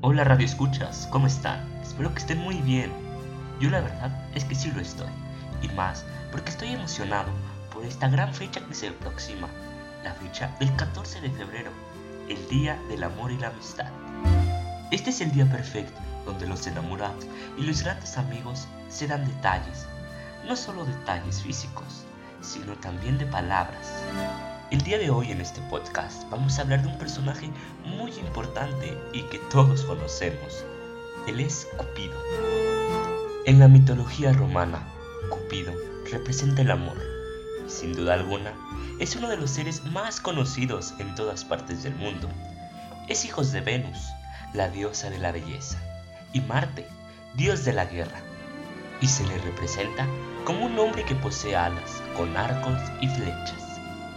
Hola Radio Escuchas, ¿cómo están? Espero que estén muy bien. Yo la verdad es que sí lo estoy. Y más porque estoy emocionado por esta gran fecha que se aproxima. La fecha del 14 de febrero, el Día del Amor y la Amistad. Este es el día perfecto donde los enamorados y los grandes amigos se dan detalles. No solo detalles físicos, sino también de palabras. El día de hoy en este podcast vamos a hablar de un personaje muy importante y que todos conocemos. Él es Cupido. En la mitología romana, Cupido representa el amor y sin duda alguna es uno de los seres más conocidos en todas partes del mundo. Es hijo de Venus, la diosa de la belleza, y Marte, dios de la guerra, y se le representa como un hombre que posee alas con arcos y flechas.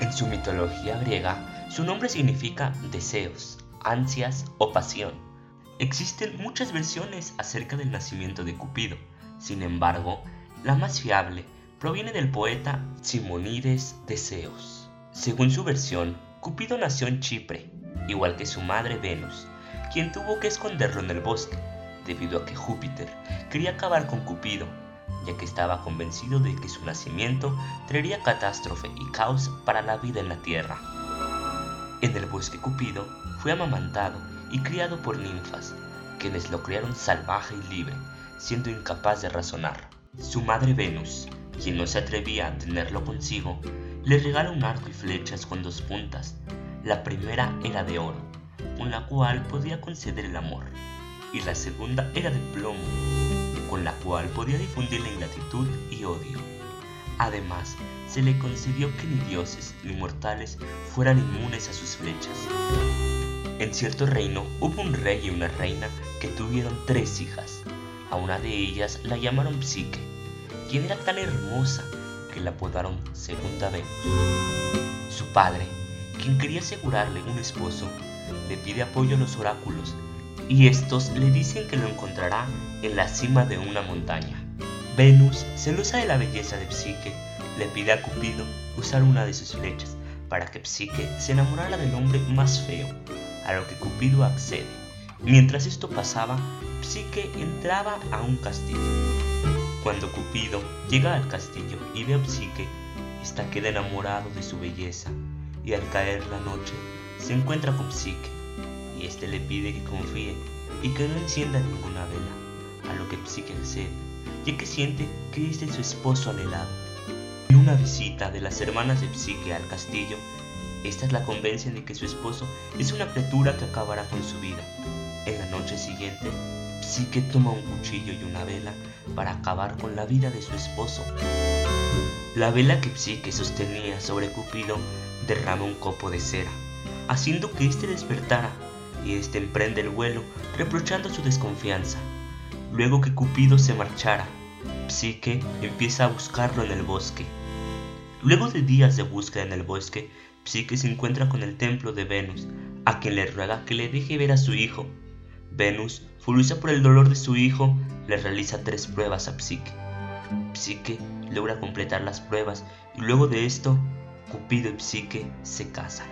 En su mitología griega, su nombre significa deseos, ansias o pasión. Existen muchas versiones acerca del nacimiento de Cupido, sin embargo, la más fiable proviene del poeta Simonides de Zeus. Según su versión, Cupido nació en Chipre, igual que su madre Venus, quien tuvo que esconderlo en el bosque, debido a que Júpiter quería acabar con Cupido ya que estaba convencido de que su nacimiento traería catástrofe y caos para la vida en la tierra. En el bosque Cupido fue amamantado y criado por ninfas, quienes lo criaron salvaje y libre, siendo incapaz de razonar. Su madre Venus, quien no se atrevía a tenerlo consigo, le regala un arco y flechas con dos puntas. La primera era de oro, con la cual podía conceder el amor, y la segunda era de plomo, con la cual podía difundir la ingratitud y odio. Además, se le concedió que ni dioses ni mortales fueran inmunes a sus flechas. En cierto reino hubo un rey y una reina que tuvieron tres hijas. A una de ellas la llamaron Psique, quien era tan hermosa que la apodaron Segunda Venus. Su padre, quien quería asegurarle un esposo, le pide apoyo a los oráculos y estos le dicen que lo encontrará en la cima de una montaña. Venus, celosa de la belleza de Psique, le pide a Cupido usar una de sus flechas para que Psique se enamorara del hombre más feo, a lo que Cupido accede. Mientras esto pasaba, Psique entraba a un castillo. Cuando Cupido llega al castillo y ve a Psique, está queda enamorado de su belleza y al caer la noche se encuentra con Psique y este le pide que confíe y que no encienda ninguna vela, a lo que Psique accede, ya que siente que es de su esposo anhelado. En una visita de las hermanas de Psique al castillo, estas la convencen de que su esposo es una criatura que acabará con su vida. En la noche siguiente, Psique toma un cuchillo y una vela para acabar con la vida de su esposo. La vela que Psique sostenía sobre Cupido derrama un copo de cera, haciendo que éste despertara y éste emprende el vuelo reprochando su desconfianza. Luego que Cupido se marchara, Psique empieza a buscarlo en el bosque. Luego de días de búsqueda en el bosque, Psique se encuentra con el templo de Venus, a quien le ruega que le deje ver a su hijo. Venus, furiosa por el dolor de su hijo, le realiza tres pruebas a Psique. Psique logra completar las pruebas y luego de esto, Cupido y Psique se casan.